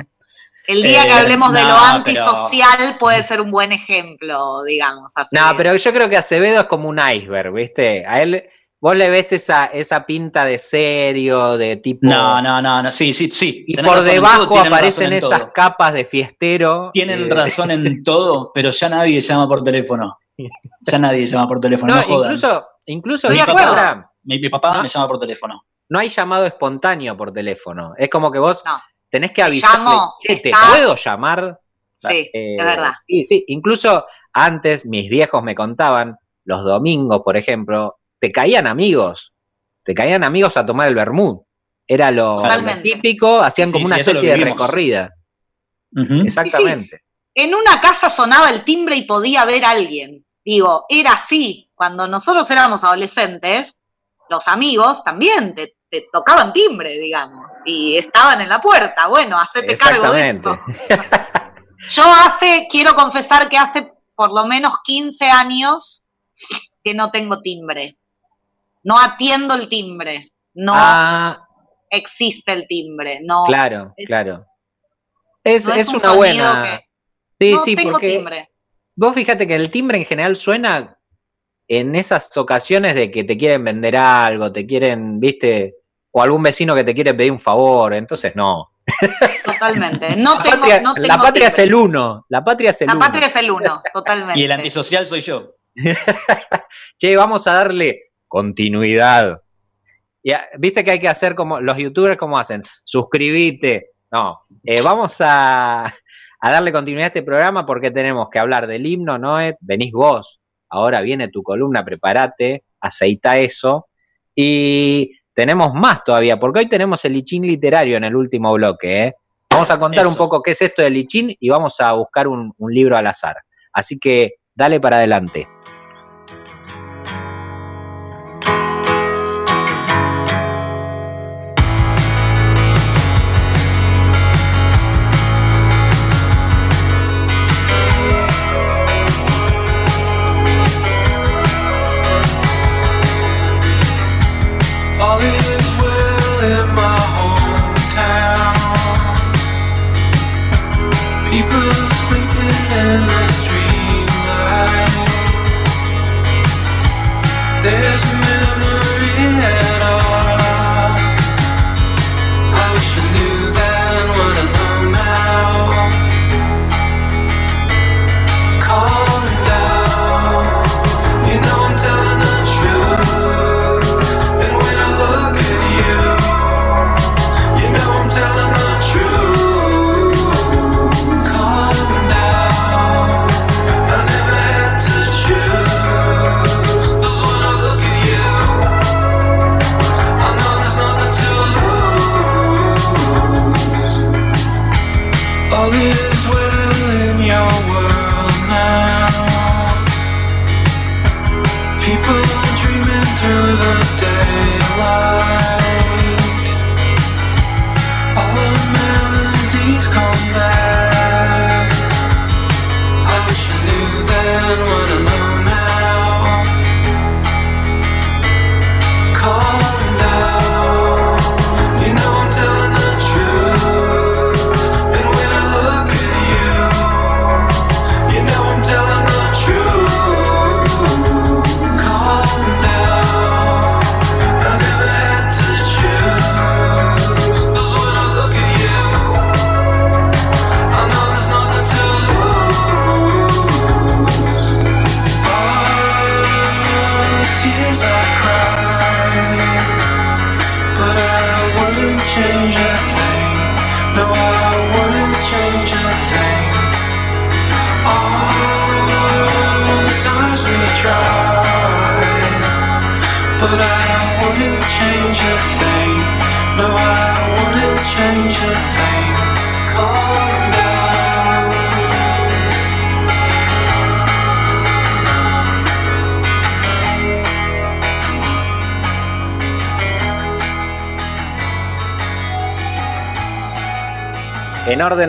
El día que Eh, hablemos de no, lo pero- antisocial puede ser un buen ejemplo, digamos. Así. No, pero yo creo que Acevedo es como un iceberg, ¿viste? A él, vos le ves esa, esa pinta de serio, de tipo. No, no, no, no, sí, sí, sí. Y por debajo todo, aparecen esas todo. capas de fiestero. Tienen eh, razón en todo, pero ya nadie llama por teléfono. Ya nadie llama por teléfono, No, no, jodan. incluso, incluso acuerdo. ahora Mi, mi papá No. me llama por teléfono. no hay llamado espontáneo por teléfono. Es como que vos No. tenés que Te avisarle, llamo, che, ¿te estás". puedo llamar? Sí, Eh, es verdad. Sí, sí, incluso antes mis viejos me contaban, los domingos, por ejemplo, te caían amigos, te caían amigos a tomar el vermut. Era lo, típico, hacían Sí, como sí, una especie de recorrida. Exactamente. En una casa sonaba el timbre y podía ver a alguien. Digo, era así. Cuando nosotros éramos adolescentes, los amigos también te, te tocaban timbre, digamos, y estaban en la puerta. Bueno, hacete cargo de eso. Yo hace, quiero confesar que hace por lo menos 15 años que no tengo timbre. No atiendo el timbre. No Ah, existe el timbre. No, claro, claro. Es, no es, es, un una sonido buena. que. Sí, no sí, tengo porque timbre. vos fíjate que el timbre en general suena en esas ocasiones de que te quieren vender algo, te quieren, viste, o algún vecino que te quiere pedir un favor, entonces no. Totalmente. No La tengo, patria, no tengo la patria es el uno, la patria es el La uno. patria es el uno, totalmente. Y el antisocial soy yo. Che, vamos a darle continuidad. Ya, Viste que hay que hacer como los youtubers como hacen, suscribite. No, eh, vamos a, a darle continuidad a este programa porque tenemos que hablar del himno, Noé. Venís vos, ahora viene tu columna, prepárate, aceita eso. Y tenemos más todavía, porque hoy tenemos el lichín literario en el último bloque. ¿eh? Vamos a contar un poco qué es esto del lichín y vamos a buscar un, un libro al azar. Así que dale para adelante.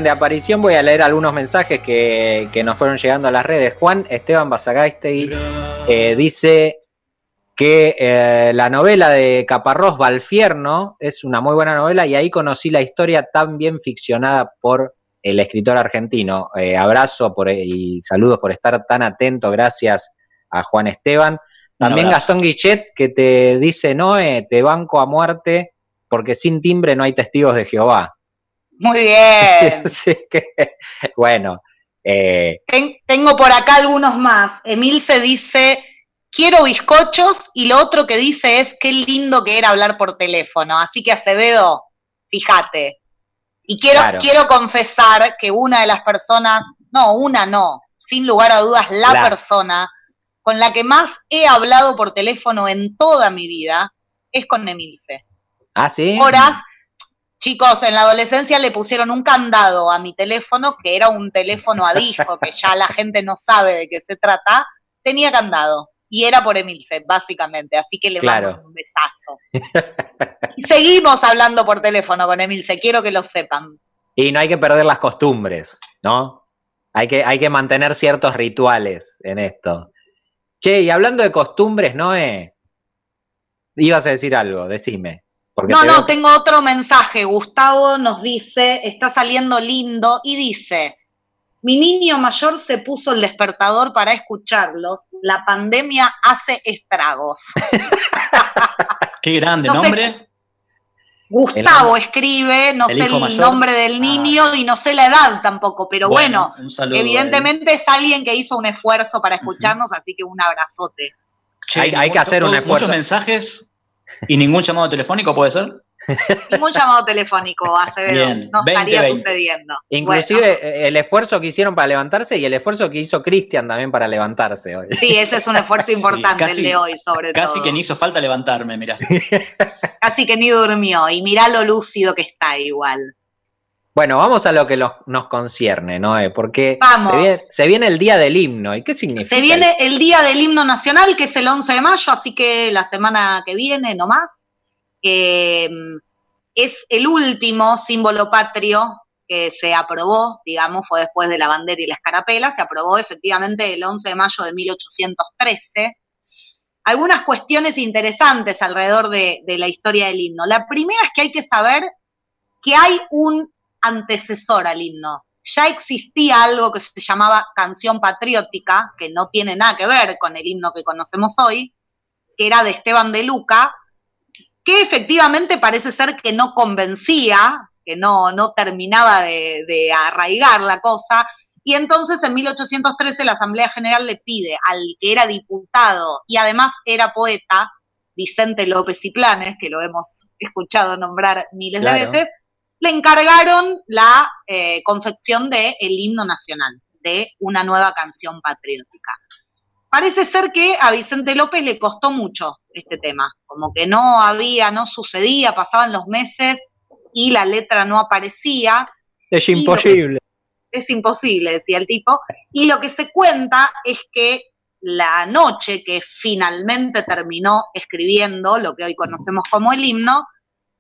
Orden de aparición voy a leer algunos mensajes que, que nos fueron llegando a las redes. Juan Esteban Basagaistegui eh, dice que eh, la novela de Caparrós, Valfierno, es una muy buena novela y ahí conocí la historia tan bien ficcionada por el escritor argentino. Eh, abrazo por, y saludos por estar tan atento, gracias a Juan Esteban. También. Gastón Guichet que te dice, Noé, te banco a muerte porque sin timbre no hay testigos de Jehová. Muy bien. Así que, bueno, eh, Ten- tengo por acá algunos más. Emil se dice, quiero bizcochos, y lo otro que dice es, qué lindo que era hablar por teléfono. Así que Acevedo, fíjate. Y quiero, Claro. quiero confesar que una de las personas, no, una no, sin lugar a dudas, la La. persona con la que más he hablado por teléfono en toda mi vida es con Emilce. ¿ah, sí? Horas, chicos, en la adolescencia le pusieron un candado a mi teléfono, que era un teléfono a disco, que ya la gente no sabe de qué se trata, tenía candado. Y era por Emilce, básicamente. Así que le Claro. mando un besazo. Y seguimos hablando por teléfono con Emilce, quiero que lo sepan. Y no hay que perder las costumbres, ¿no? Hay que, hay que mantener ciertos rituales en esto. Che, y hablando de costumbres, Noé, ibas a decir algo, decime. Porque No, te no, veo- tengo otro mensaje. Gustavo nos dice, está saliendo lindo, y dice, mi niño mayor se puso el despertador para escucharlos. La pandemia hace estragos. Qué grande No sé. nombre. Gustavo escribe, no el sé el mayor. nombre del niño y no sé la edad tampoco, pero bueno, saludo. evidentemente es alguien que hizo un esfuerzo para escucharnos, así que un abrazote. Che, Hay- hay que hacer un esfuerzo. Muchos mensajes y ningún llamado telefónico, ¿puede ser? Ningún llamado telefónico, Acevedo, Bien, no 20, estaría 20. sucediendo. Inclusive eh, el esfuerzo que hicieron para levantarse y el esfuerzo que hizo Cristian también para levantarse hoy. Sí, ese es un esfuerzo importante casi- el de hoy, sobre Casi todo. que ni hizo falta levantarme, mira. Casi que ni durmió, y mirá lo lúcido que está igual. Bueno, vamos a lo que los- nos concierne, Noé, porque Vamos. Se, viene, se viene el día del himno. ¿Y qué significa? Se viene el día del himno nacional, que es el 11 de mayo, así que la semana que viene, no más. Eh, es el último símbolo patrio que se aprobó, digamos, fue después de la bandera y la escarapela, se aprobó efectivamente el 11 de mayo de 1813. Algunas cuestiones interesantes alrededor de, de la historia del himno. La primera es que hay que saber que hay un antecesor al himno. Ya existía algo que se llamaba canción patriótica, que no tiene nada que ver con el himno que conocemos hoy, que era de Esteban de Luca, que efectivamente parece ser que no convencía, que no, no terminaba de, de arraigar la cosa, y entonces en 1813 la Asamblea General le pide al que era diputado y además era poeta, Vicente López y Planes, que lo hemos escuchado nombrar miles Claro. de veces, le encargaron la eh, confección del himno nacional, de una nueva canción patriótica. Parece ser que a Vicente López le costó mucho este tema, como que no había, no sucedía, pasaban los meses y la letra no aparecía. Es que- imposible. es imposible, decía el tipo. Y lo que se cuenta es que la noche que finalmente terminó escribiendo lo que hoy conocemos como el himno,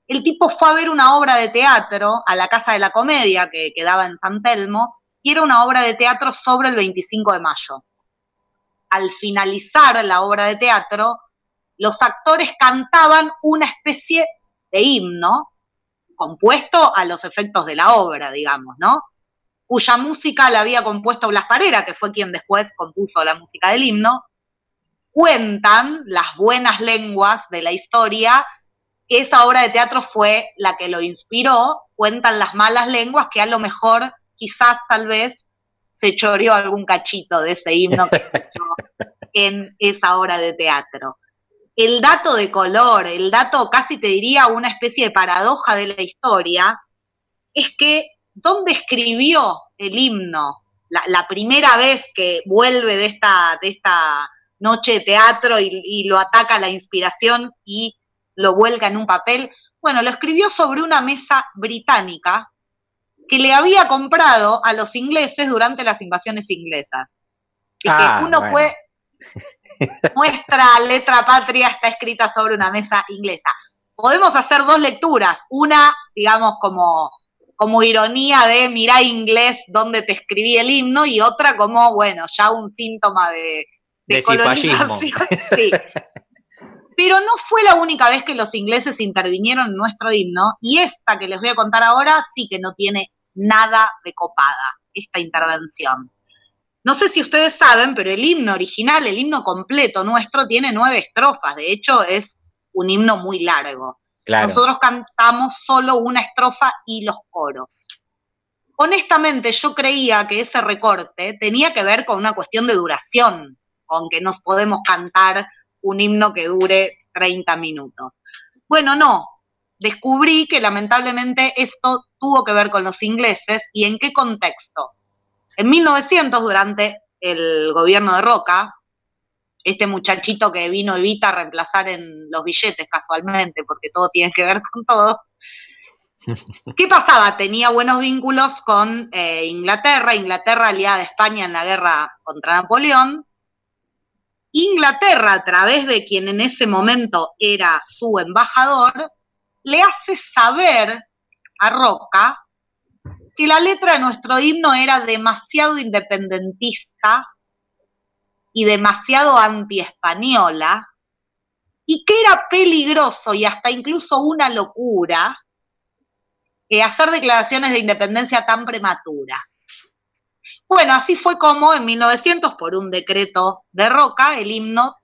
el tipo fue a ver una obra de teatro a la Casa de la Comedia que quedaba en San Telmo, y era una obra de teatro sobre el 25 de mayo. Al finalizar la obra de teatro, los actores cantaban una especie de himno compuesto a los efectos de la obra, digamos, ¿no? cuya música la había compuesto Blas Parera, que fue quien después compuso la música del himno, cuentan las buenas lenguas de la historia esa obra de teatro fue la que lo inspiró, cuentan las malas lenguas que a lo mejor, quizás, tal vez, se choreó algún cachito de ese himno que escuchó en esa obra de teatro. El dato de color, el dato casi te diría una especie de paradoja de la historia, es que ¿dónde escribió el himno? La, la primera vez que vuelve de esta, de esta noche de teatro y, y lo ataca la inspiración y lo vuelca en un papel. Bueno, lo escribió sobre una mesa británica que le había comprado a los ingleses durante las invasiones inglesas. Y Ah, que uno bueno. puede. Nuestra letra patria está escrita sobre una mesa inglesa. Podemos hacer dos lecturas. Una, digamos, como como ironía de mirá inglés donde te escribí el himno y otra como, bueno, ya un síntoma de, de, De colonización. Sí. Pero no fue la única vez que los ingleses intervinieron en nuestro himno y esta que les voy a contar ahora sí que no tiene nada de copada, esta intervención. No sé si ustedes saben, pero el himno original, el himno completo nuestro, tiene nueve estrofas. De hecho, es un himno muy largo. Claro. Nosotros cantamos solo una estrofa y los coros. Honestamente, yo creía que ese recorte tenía que ver con una cuestión de duración, con que nos podemos cantar un himno que dure 30 minutos. Bueno, no. Descubrí que lamentablemente esto tuvo que ver con los ingleses y en qué contexto. En 1900, durante el gobierno de Roca, este muchachito que vino Evita a reemplazar en los billetes casualmente, porque todo tiene que ver con todo. ¿Qué pasaba? Tenía buenos vínculos con eh, Inglaterra, Inglaterra aliada a España en la guerra contra Napoleón. Inglaterra, a través de quien en ese momento era su embajador, le hace saber a Roca que la letra de nuestro himno era demasiado independentista y demasiado antiespañola y que era peligroso y hasta incluso una locura eh, hacer declaraciones de independencia tan prematuras. Bueno, así fue como en 1900, por un decreto de Roca, el himno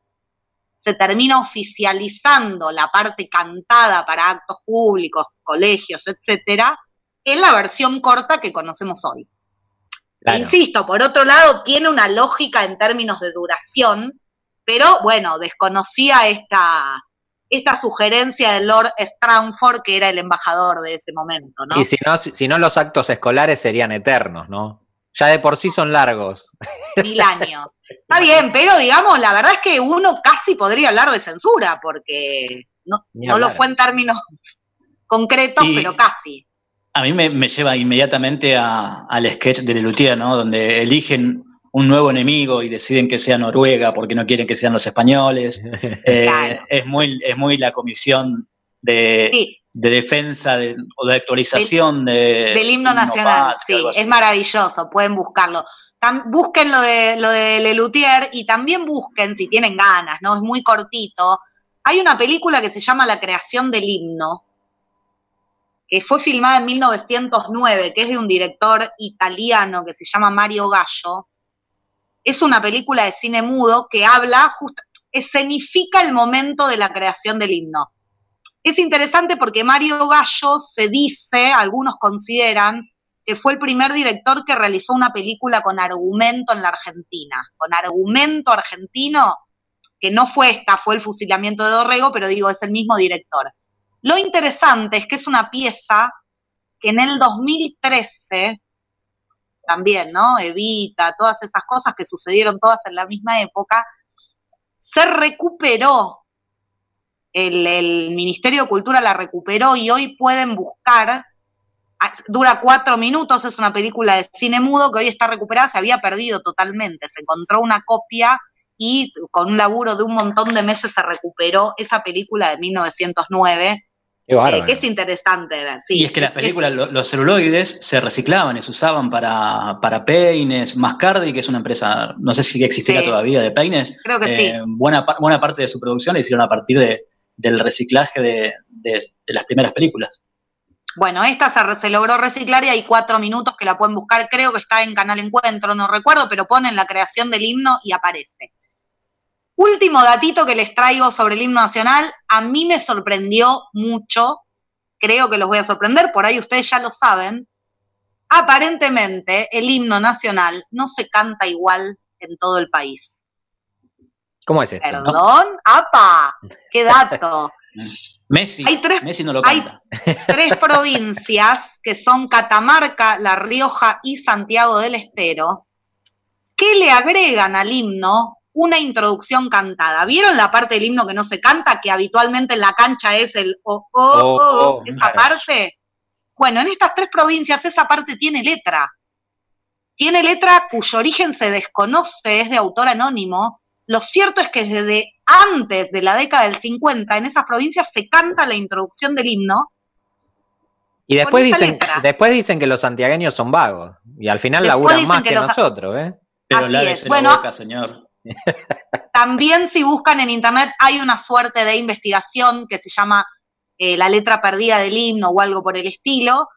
se termina oficializando la parte cantada para actos públicos, colegios, etcétera, en la versión corta que conocemos hoy. Claro. Insisto, por otro lado, tiene una lógica en términos de duración, pero bueno, desconocía esta, esta sugerencia de Lord Stranford, que era el embajador de ese momento, ¿no? Y si no, si si no, los actos escolares serían eternos, ¿no? Ya de por sí son largos. Mil años. Está bien, pero digamos, la verdad es que uno casi podría hablar de censura, porque no, no lo fue en términos concretos, Y- pero casi. A mí me, me lleva inmediatamente a- al sketch de Lelutier, ¿no? Donde eligen un nuevo enemigo y deciden que sea Noruega porque no quieren que sean los españoles. Eh, es, muy, es muy la comisión de, de defensa de- o de actualización de, Del himno nacional, sí, es maravilloso, pueden buscarlo. Tam- busquen lo de, lo de Lelutier y también busquen, si tienen ganas, ¿no? Es muy cortito. Hay una película que se llama La creación del himno, que fue filmada en 1909, que es de un director italiano que se llama Mario Gallo. Es una película de cine mudo que habla, just- escenifica el momento de la creación del himno. Es interesante porque Mario Gallo se dice, algunos consideran, que fue el primer director que realizó una película con argumento en la Argentina. Con argumento argentino, que no fue esta, fue el fusilamiento de Dorrego, pero digo, es el mismo director. Lo interesante es que es una pieza que en el 2013, también, ¿no? Evita, todas esas cosas que sucedieron todas en la misma época, se recuperó el, el Ministerio de Cultura la recuperó y hoy pueden buscar, ah, dura cuatro minutos, es una película de cine mudo que hoy está recuperada, se había perdido totalmente, se encontró una copia y con un laburo de un montón de meses se recuperó esa película de 1909, Qué eh, que es interesante de ver. Sí, y es que las películas, lo- los celuloides se reciclaban y se usaban para, para peines. Mascardi, que es una empresa, no sé si existirá Sí. todavía, de peines. Creo que eh, Buena, pa- buena parte de su producción la hicieron a partir de, del reciclaje de, las primeras películas. Bueno, esta se, se logró reciclar y hay cuatro minutos que la pueden buscar. Creo que está en Canal Encuentro, no recuerdo, pero ponen la creación del himno y aparece. Último datito que les traigo sobre el himno nacional. A mí me sorprendió mucho. Creo que los voy a sorprender, por ahí ustedes ya lo saben. Aparentemente, el himno nacional no se canta igual en todo el país. ¿Cómo es esto? ¿Perdón? ¡Apa! ¡Qué dato! Messi, Hay tres- Messi no lo hay- canta. tres provincias que son Catamarca, La Rioja y Santiago del Estero, que le agregan al himno una introducción cantada. ¿Vieron la parte del himno que no se canta, que habitualmente en la cancha es el oh, oh, oh, Oh, oh, esa claro. parte? Bueno, en estas tres provincias esa parte tiene letra. Tiene letra cuyo origen se desconoce, es de autor anónimo. Lo cierto es que desde antes de la década del 50 en esas provincias se canta la introducción del himno Y después dicen, letra. después dicen que los santiagueños son vagos. Y al final Después laburan más que que, los- nosotros, ¿eh? Pero Así es. la Bueno, boca, señor. También si buscan en internet hay una suerte de investigación que se llama eh, la letra perdida del himno o algo por el estilo,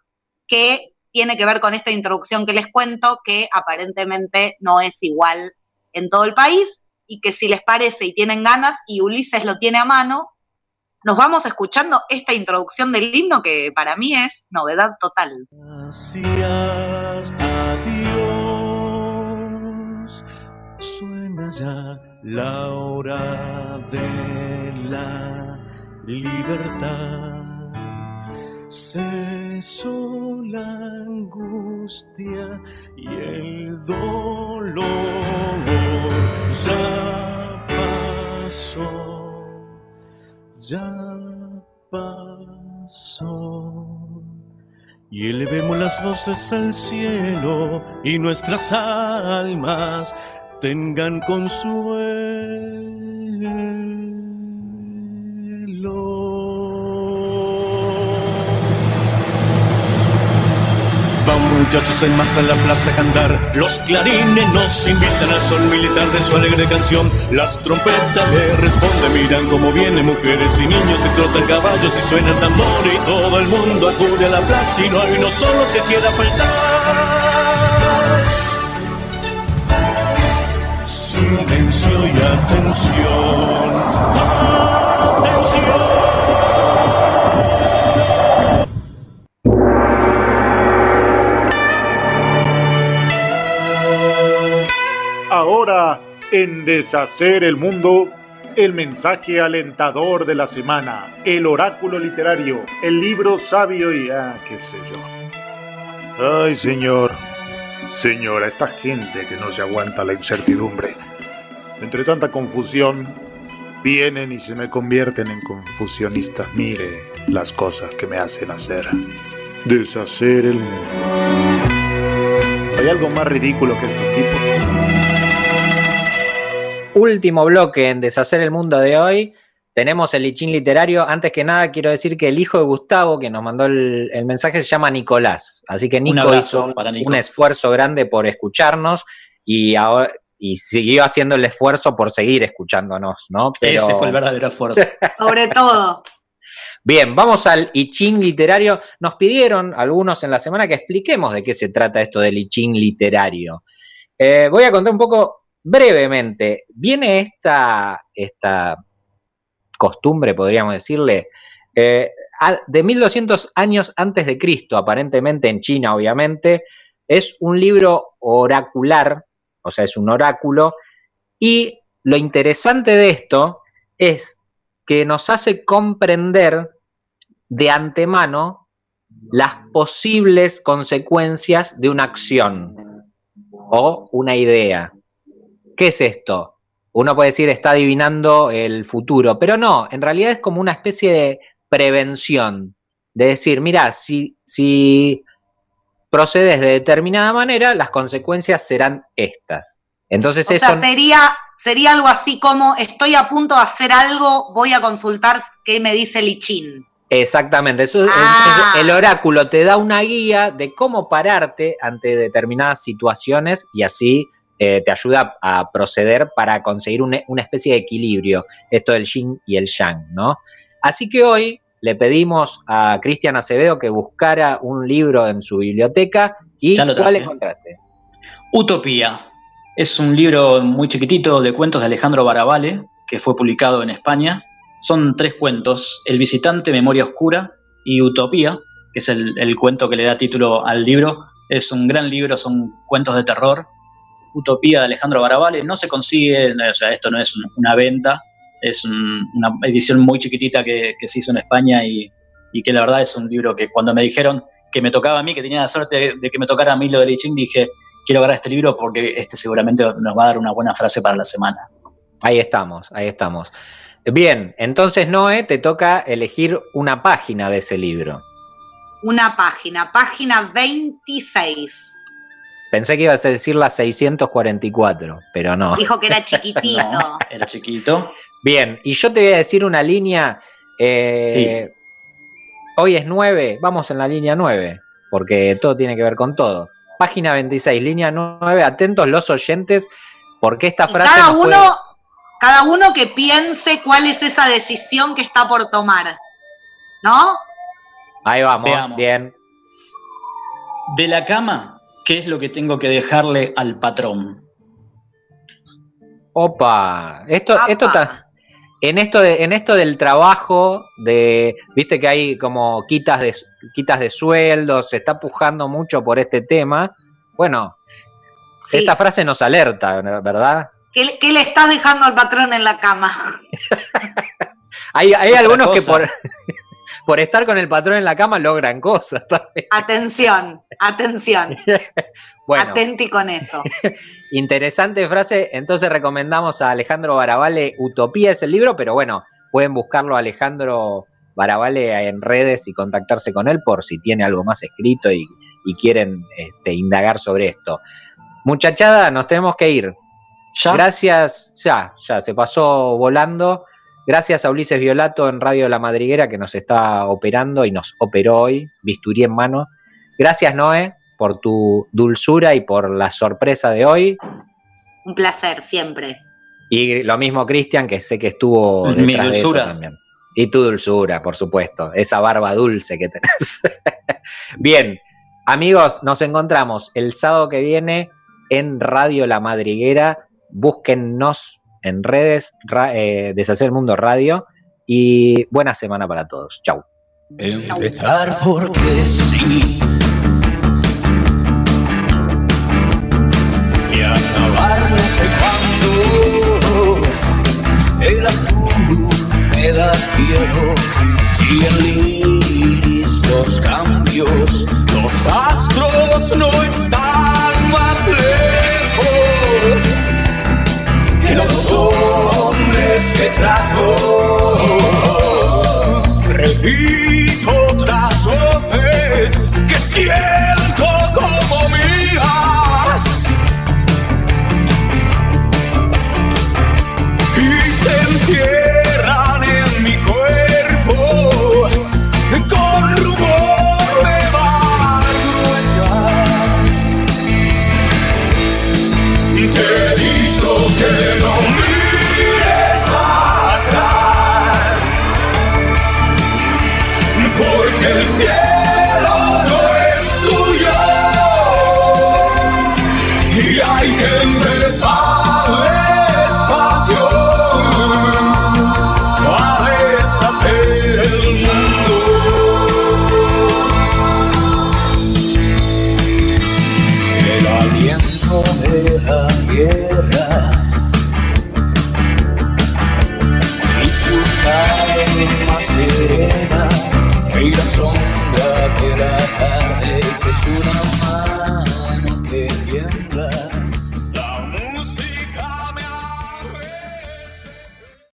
que tiene que ver con esta introducción que les cuento, que aparentemente no es igual en todo el país y que si les parece y tienen ganas y Ulises lo tiene a mano, nos vamos escuchando esta introducción del himno que para mí es novedad total. Gracias a Dios, suena ya la hora de la libertad. Cesó la angustia y el dolor ya pasó, ya pasó. Y elevemos las voces al cielo y nuestras almas tengan consuelo. Vamos muchachos en masa a la plaza a cantar, los clarines nos invitan al son militar de su alegre canción, las trompetas le responden, miran cómo vienen mujeres y niños y trotan caballos y suena el tambor y todo el mundo acude a la plaza y no hay uno solo que quiera faltar. Silencio y atención. Ahora, en Deshacer el Mundo, el mensaje alentador de la semana, el oráculo literario, el libro sabio y... ah, qué sé yo. Ay, señor. Señora, esta gente que no se aguanta la incertidumbre. Entre tanta confusión, vienen y se me convierten en confusionistas. Mire las cosas que me hacen hacer. Deshacer el mundo. ¿Hay algo más ridículo que estos tipos? Último bloque en Deshacer el Mundo de hoy. Tenemos el lichín literario. Antes que nada, quiero decir que el hijo de Gustavo, que nos mandó el, el mensaje, se llama Nicolás. Así que Nico hizo un, para Nico. un esfuerzo grande por escucharnos y, ahora, y siguió haciendo el esfuerzo por seguir escuchándonos, ¿no? Pero- Ese fue el verdadero esfuerzo. Sobre todo. Bien, vamos al I Ching literario. Nos pidieron algunos en la semana que expliquemos de qué se trata esto del I Ching literario. Eh, voy a contar un poco brevemente. Viene esta, esta costumbre, podríamos decirle, eh, de 1200 años antes de Cristo, aparentemente en China, obviamente. Es un libro oracular, o sea, es un oráculo. Y lo interesante de esto es que nos hace comprender de antemano las posibles consecuencias de una acción o una idea. ¿Qué es esto? Uno puede decir está adivinando el futuro, pero no, en realidad es como una especie de prevención, de decir, mira, si, si procedes de determinada manera, las consecuencias serán estas. Entonces O eso... sea, sería, sería algo así como estoy a punto de hacer algo, voy a consultar qué me dice Lichín. Exactamente, eso, Ah. el, el oráculo te da una guía de cómo pararte ante determinadas situaciones y así eh, te ayuda a proceder para conseguir un- una especie de equilibrio, esto del yin y el yang, ¿no? Así que hoy le pedimos a Cristian Acevedo que buscara un libro en su biblioteca y Ya lo ¿cuál encontraste? Utopía. Es un libro muy chiquitito de cuentos de Alejandro Barabale, que fue publicado en España. Son tres cuentos, El visitante, Memoria Oscura y Utopía, que es el, el cuento que le da título al libro. Es un gran libro, son cuentos de terror. Utopía de Alejandro Barabale. No se consigue, o sea, esto no es un- una venta, es un- una edición muy chiquitita que, que se hizo en España y, y que la verdad es un libro que cuando me dijeron que me tocaba a mí, que tenía la suerte de que me tocara a mí lo de Lichín, dije, quiero agarrar este libro porque este seguramente nos va a dar una buena frase para la semana. Ahí estamos, ahí estamos. Bien, entonces Noé, te toca elegir una página de ese libro. Una página, página 26. Pensé que ibas a decir la 644, pero no. Dijo que era chiquitito. No, era chiquito. Bien, y yo te voy a decir una línea. eh, Hoy es 9, vamos en la línea 9, porque todo tiene que ver con todo. Página 26, línea 9, atentos los oyentes, porque esta Y frase... cada puede- uno, cada uno que piense cuál es esa decisión que está por tomar. ¿No? Ahí vamos, Veamos. bien. De la cama, ¿qué es lo que tengo que dejarle al patrón? Opa, esto, Apa. esto ta- en esto de, en esto del trabajo, de, viste que hay como quitas de quitas de sueldos, se está pujando mucho por este tema. Bueno, Sí. esta frase nos alerta, ¿verdad? ¿Qué, le- qué le estás dejando al patrón en la cama? Hay, algunos que por, por estar con el patrón en la cama logran cosas. también. Atención, atención. Bueno, Atenti con eso. interesante frase. Entonces recomendamos a Alejandro Barabale Utopía es el libro, pero bueno, pueden buscarlo a Alejandro Barabale en redes y contactarse con él por si tiene algo más escrito y, y quieren este, indagar sobre esto. Muchachada, nos tenemos que ir. ¿Ya? Gracias, ya, ya, se pasó volando. Gracias a Ulises Violato en Radio La Madriguera que nos está operando y nos operó hoy, bisturí en mano. Gracias, Noé, por tu dulzura y por la sorpresa de hoy. Un placer, siempre. Y lo mismo, Cristian, que sé que estuvo Mi detrás de eso dulzura. también. Y tu dulzura, por supuesto, esa barba dulce que tenés. Bien, amigos, nos encontramos el sábado que viene en Radio La Madriguera. Búsquennos en redes, ra- eh, Deshacer el Mundo Radio. Y buena semana para todos. Chau. Empezar porque sí. Y acabar no sé cuándo. El azul me da cielo. Y el iris los cambios. Los astros no están que los hombres que trato. Repito otras voces que siento como mías.